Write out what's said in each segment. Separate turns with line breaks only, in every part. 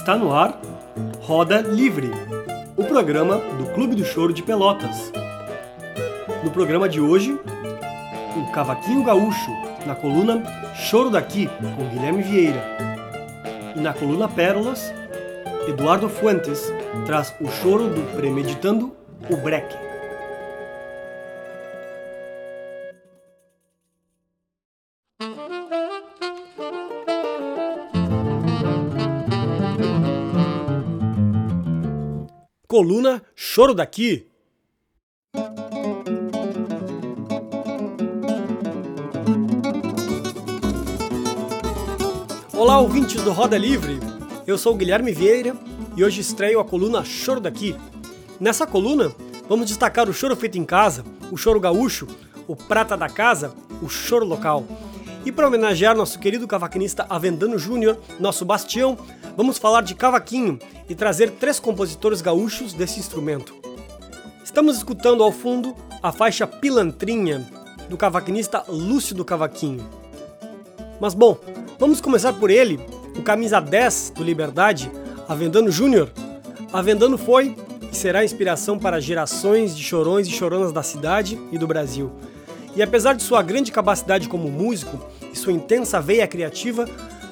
Está no ar Roda Livre, o programa do Clube do Choro de Pelotas. No programa de hoje, o Cavaquinho Gaúcho, na coluna Choro daqui, com Guilherme Vieira. E na coluna Pérolas, Eduardo Fuentes traz o choro do Premeditando o Breque. Coluna Choro daqui. Olá, ouvintes do Roda Livre. Eu sou Guilherme Vieira e hoje estreio a coluna Choro daqui. Nessa coluna, vamos destacar o choro feito em casa, o choro gaúcho, o prata da casa, o choro local. E para homenagear nosso querido cavaquinista Avendano Júnior, nosso bastião, vamos falar de cavaquinho e trazer três compositores gaúchos desse instrumento. Estamos escutando ao fundo a faixa Pilantrinha, do cavaquinista Lúcio do Cavaquinho. Mas bom, vamos começar por ele, o camisa 10 do Liberdade, Avendano Júnior. Avendano foi e será inspiração para gerações de chorões e choronas da cidade e do Brasil. E apesar de sua grande capacidade como músico e sua intensa veia criativa,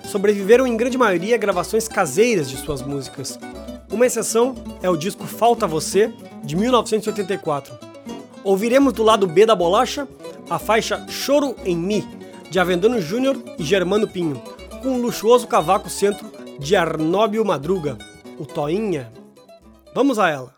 sobreviveram em grande maioria gravações caseiras de suas músicas. Uma exceção é o disco Falta Você, de 1984. Ouviremos do lado B da bolacha a faixa Choro em Mi, de Avendano Júnior e Germano Pinho, com um luxuoso cavaco centro de Arnóbio Madruga, o Toinha. Vamos a ela.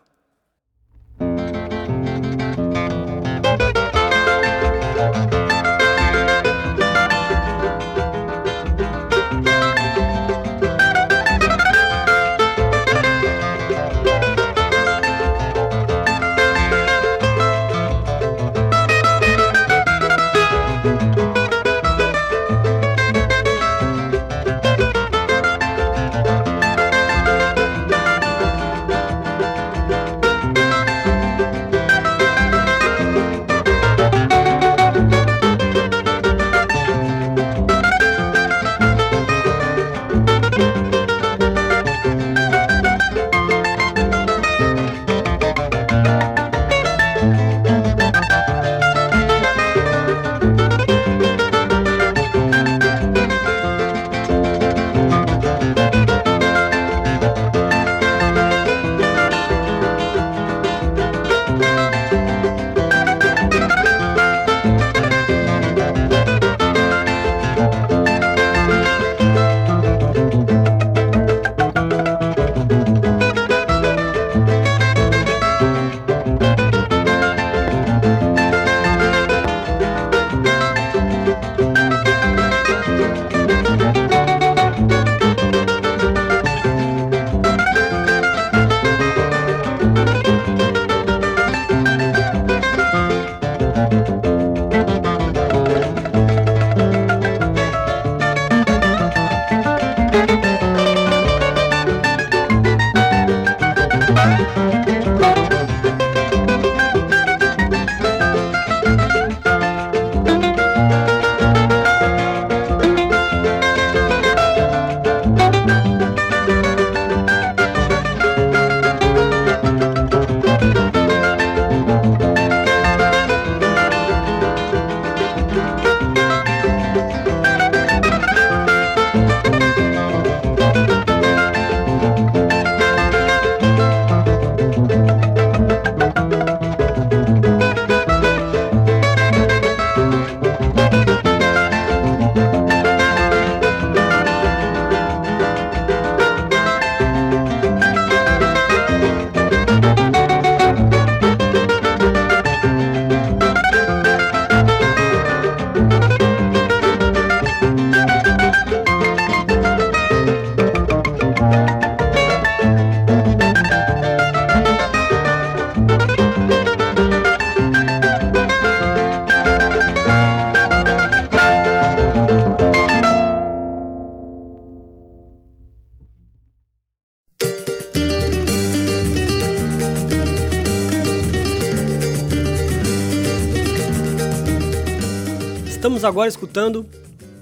Agora escutando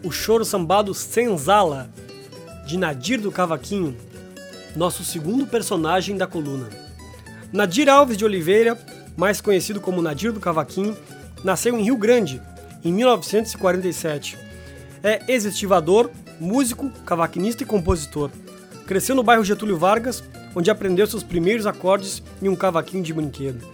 o choro sambado Senzala, de Nadir do Cavaquinho, nosso segundo personagem da coluna. Nadir Alves de Oliveira, mais conhecido como Nadir do Cavaquinho, nasceu em Rio Grande, em 1947. É ex-estivador, músico, cavaquinista e compositor. Cresceu no bairro Getúlio Vargas, onde aprendeu seus primeiros acordes em um cavaquinho de brinquedo.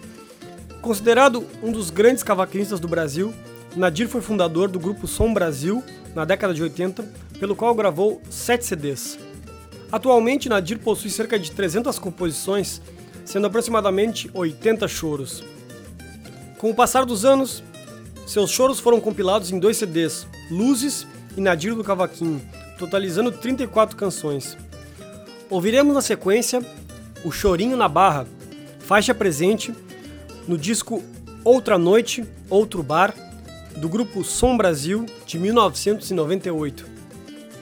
Considerado um dos grandes cavaquinistas do Brasil, Nadir foi fundador do grupo Som Brasil na década de 80, pelo qual gravou sete CDs. Atualmente, Nadir possui cerca de 300 composições, sendo aproximadamente 80 choros. Com o passar dos anos, seus choros foram compilados em dois CDs, Luzes e Nadir do Cavaquinho, totalizando 34 canções. Ouviremos na sequência O Chorinho na Barra, faixa presente no disco Outra Noite, Outro Bar, do grupo Som Brasil, de 1998.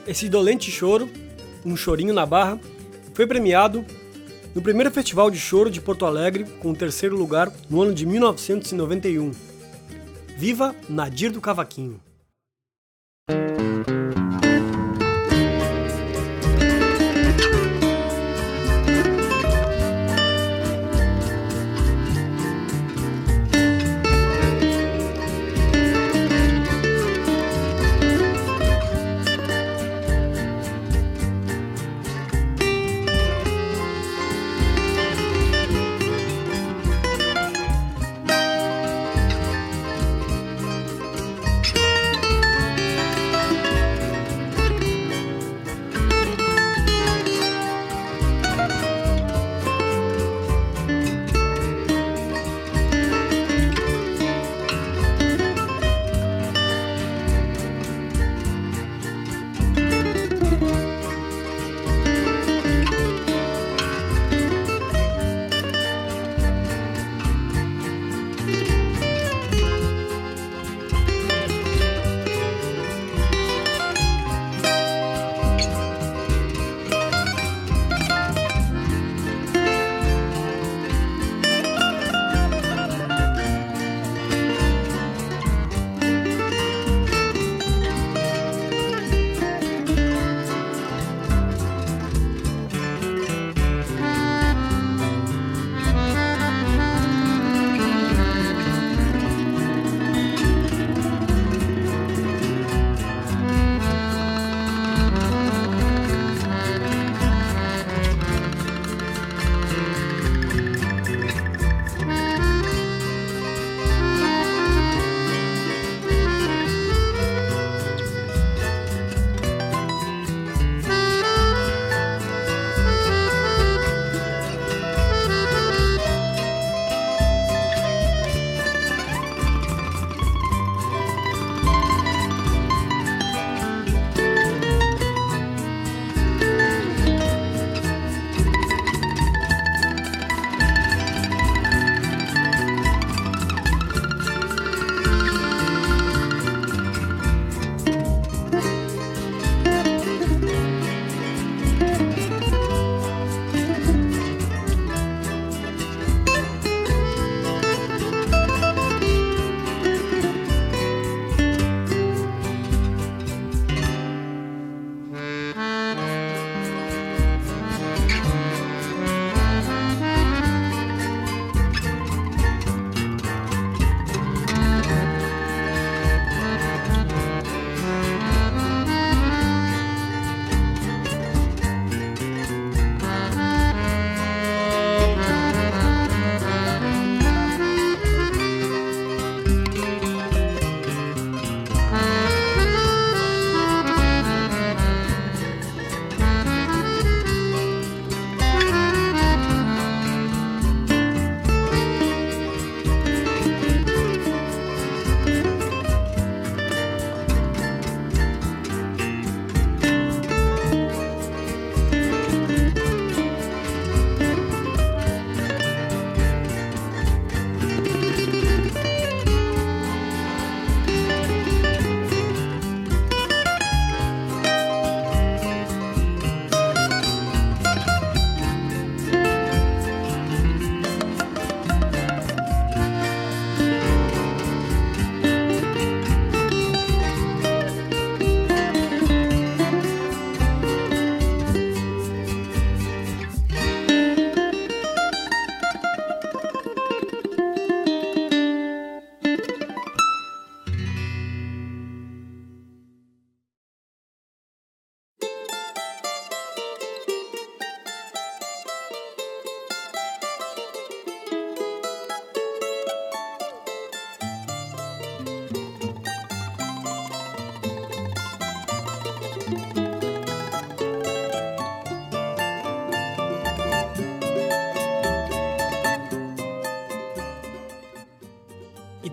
Esse dolente choro, Um Chorinho na Barra, foi premiado no primeiro Festival de Choro de Porto Alegre, com o terceiro lugar no ano de 1991. Viva Nadir do Cavaquinho!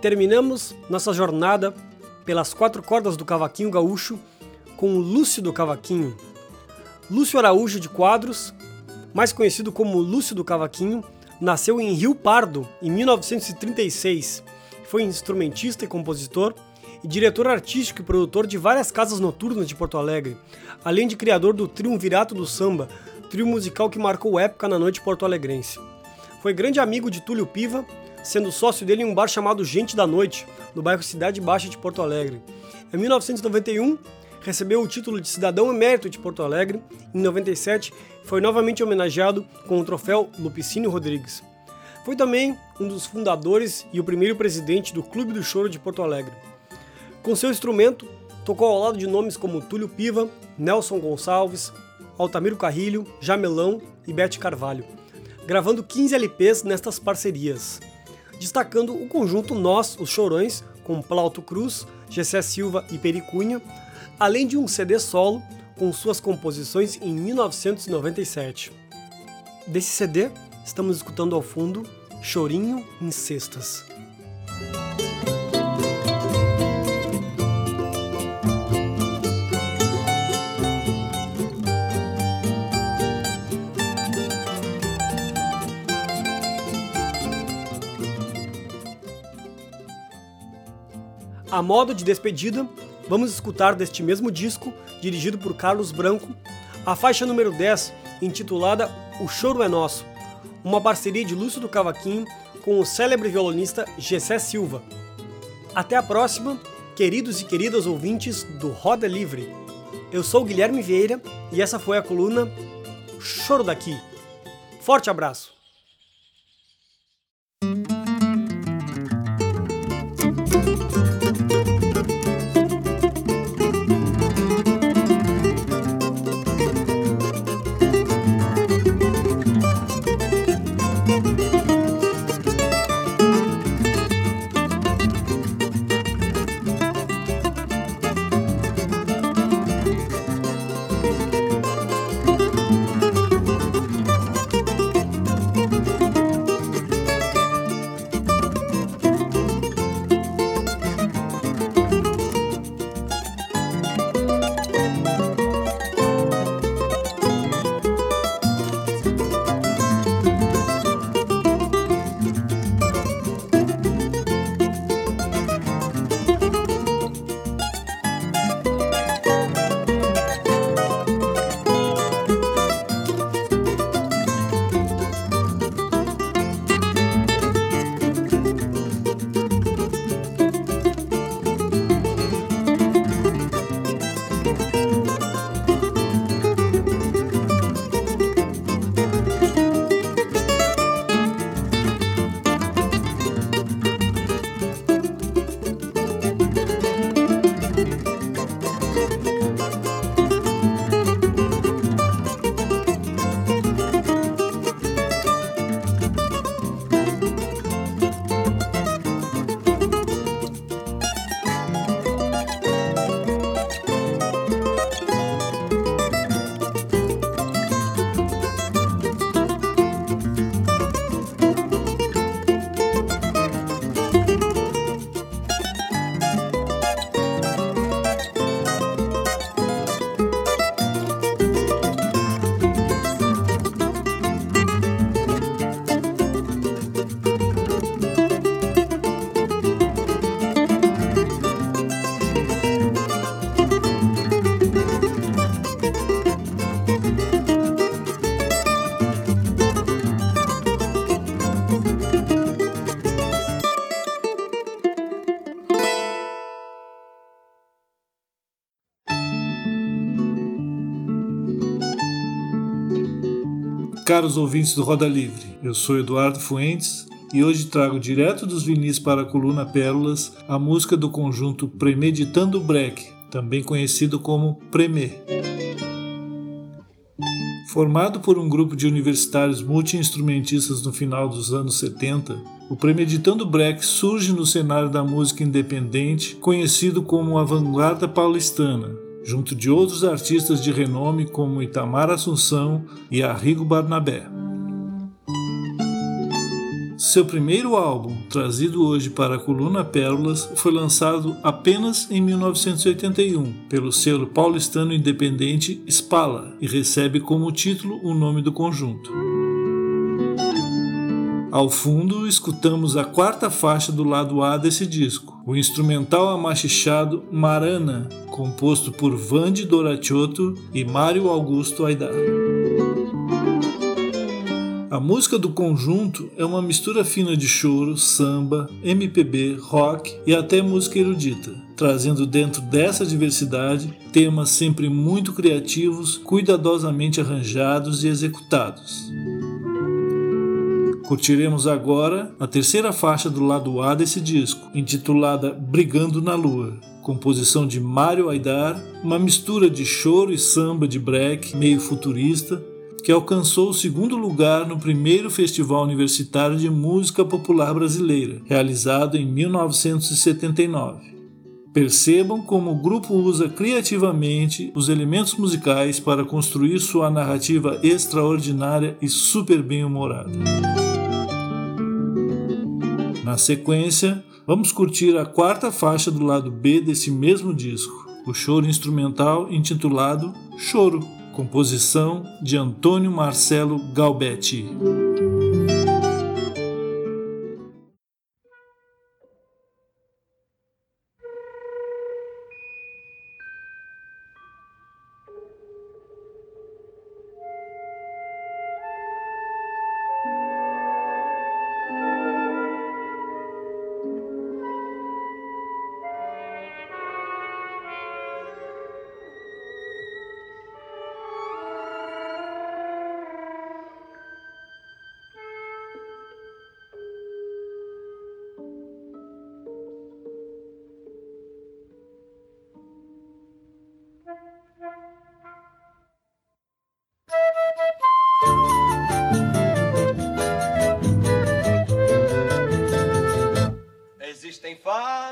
Terminamos nossa jornada pelas quatro cordas do cavaquinho gaúcho com Lúcio do Cavaquinho. Lúcio Araújo de Quadros, mais conhecido como Lúcio do Cavaquinho, nasceu em Rio Pardo em 1936. Foi instrumentista e compositor e diretor artístico e produtor de várias casas noturnas de Porto Alegre, além de criador do Triunvirato do Samba, trio musical que marcou época na noite porto-alegrense. Foi grande amigo de Túlio Piva, sendo sócio dele em um bar chamado Gente da Noite, no bairro Cidade Baixa de Porto Alegre. Em 1991, recebeu o título de cidadão emérito de Porto Alegre. Em 97, foi novamente homenageado com o troféu Lupicínio Rodrigues. Foi também um dos fundadores e o primeiro presidente do Clube do Choro de Porto Alegre. Com seu instrumento, tocou ao lado de nomes como Túlio Piva, Nelson Gonçalves, Altamiro Carrilho, Jamelão e Bete Carvalho, gravando 15 LPs nestas parcerias, destacando o conjunto Nós, os Chorões, com Plauto Cruz, Gessé Silva e Pericunha, além de um CD solo com suas composições em 1997. Desse CD, estamos escutando ao fundo Chorinho em Cestas. A modo de despedida, vamos escutar deste mesmo disco, dirigido por Carlos Branco, a faixa número 10, intitulada O Choro é Nosso, uma parceria de Lúcio do Cavaquinho com o célebre violonista Gessé Silva. Até a próxima, queridos e queridas ouvintes do Roda Livre. Eu sou Guilherme Vieira e essa foi a coluna Choro daqui. Forte abraço!
Caros ouvintes do Roda Livre, eu sou Eduardo Fuentes e hoje trago direto dos vinis para a coluna Pérolas a música do conjunto Premeditando Break, também conhecido como Premê. Formado por um grupo de universitários multi-instrumentistas no final dos anos 70, o Premeditando Break surge no cenário da música independente, conhecido como a vanguarda paulistana, junto de outros artistas de renome como Itamar Assunção e Arrigo Barnabé. seu primeiro álbum, trazido hoje para a coluna Pérolas, foi lançado apenas em 1981 pelo selo paulistano independente Spala e recebe como título o nome do conjunto. Ao fundo, escutamos a quarta faixa do lado A desse disco, o instrumental amachichado Marana, composto por Vande Doratiotto e Mário Augusto Aidar. A música do conjunto é uma mistura fina de choro, samba, MPB, rock e até música erudita, trazendo dentro dessa diversidade temas sempre muito criativos, cuidadosamente arranjados e executados. Curtiremos agora a terceira faixa do lado A desse disco, intitulada Brigando na Lua, composição de Mário Aidar, uma mistura de choro e samba de break meio futurista, que alcançou o segundo lugar no primeiro Festival Universitário de Música Popular Brasileira, realizado em 1979. Percebam como o grupo usa criativamente os elementos musicais para construir sua narrativa extraordinária e super bem-humorada. Na sequência, vamos curtir a quarta faixa do lado B desse mesmo disco, o choro instrumental intitulado Choro, composição de Antônio Marcelo Galbetti.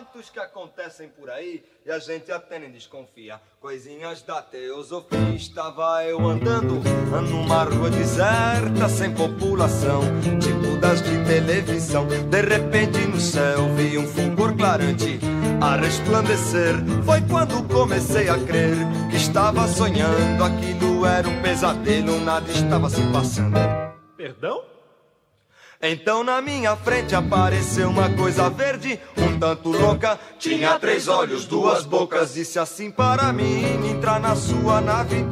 Fatos que acontecem por aí e a gente até nem desconfia. Coisinhas da teosofia. Estava eu andando numa rua deserta, sem população, tipo das de televisão. De repente no céu vi um fulgor clarante a resplandecer. Foi quando comecei a crer que estava sonhando. Aquilo era um pesadelo, nada estava se passando.
Perdão?
Então na minha frente apareceu uma coisa verde, um tanto louca. Tinha três olhos, duas bocas. Disse assim para mim: entrar na sua nave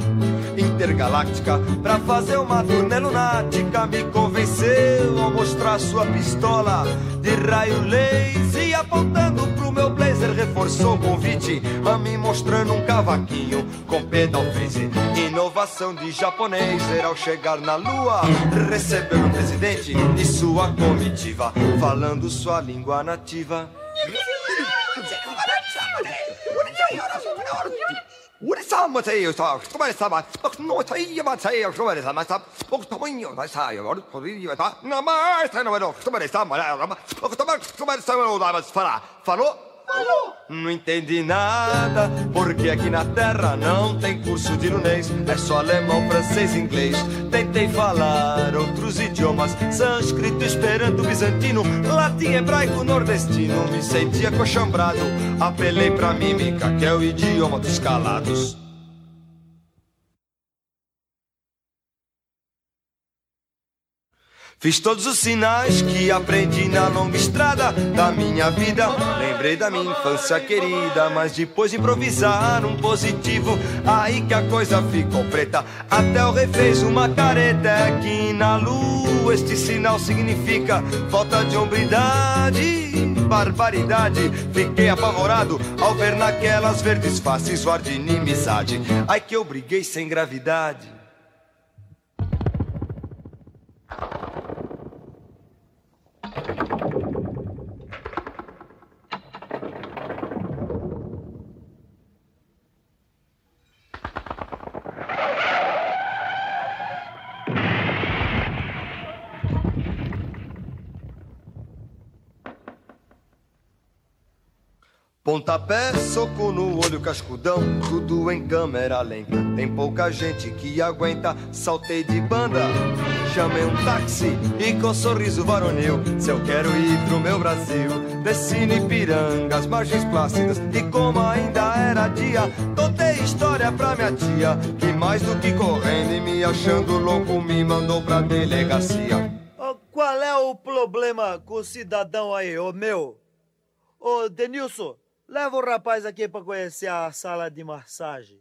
intergaláctica pra fazer uma turnê lunática. Me convenceu ao mostrar sua pistola de raio laser e apontando pro meu blazer reforçou o convite a mim mostrando um cavaquinho com pedal freeze. Inovação de japonês era ao chegar na lua recebeu o presidente e sua comitiva falando sua língua nativa. 우리 싸움을 사 그만 싸마 너 타이야마 타이야 그만 싸마 싸 복토문요 나 사요 우리 포리야 다 나마 사노 그만 싸마 나마 그만 그만 싸마 나마 파라 falou não entendi nada, porque aqui na terra não tem curso de lunês, é só alemão, francês, inglês. Tentei falar outros idiomas, sânscrito, esperanto, bizantino, latim, hebraico, nordestino. Me senti acochambrado, apelei pra mímica, que é o idioma dos calados. Fiz todos os sinais que aprendi na longa estrada da minha vida. Lembrei da minha infância querida, mas depois de improvisar um positivo, aí que a coisa ficou preta. Até o rei fez uma careta aqui na lua. Este sinal significa falta de hombridade, barbaridade. Fiquei apavorado ao ver naquelas verdes faces o ar de inimizade. Ai que eu briguei sem gravidade. Pontapé, soco no olho, cascudão, tudo em câmera lenta. Tem pouca gente que aguenta, saltei de banda. Chamei um táxi e com sorriso varonil. Se eu quero ir pro meu Brasil, desci no Ipiranga, as margens plácidas. E como ainda era dia, contei história pra minha tia. Que mais do que correndo e me achando louco, me mandou pra delegacia.
qual é o problema com o cidadão aí, ô meu? Ô Denilson, Leva o rapaz aqui para conhecer a sala de massagem.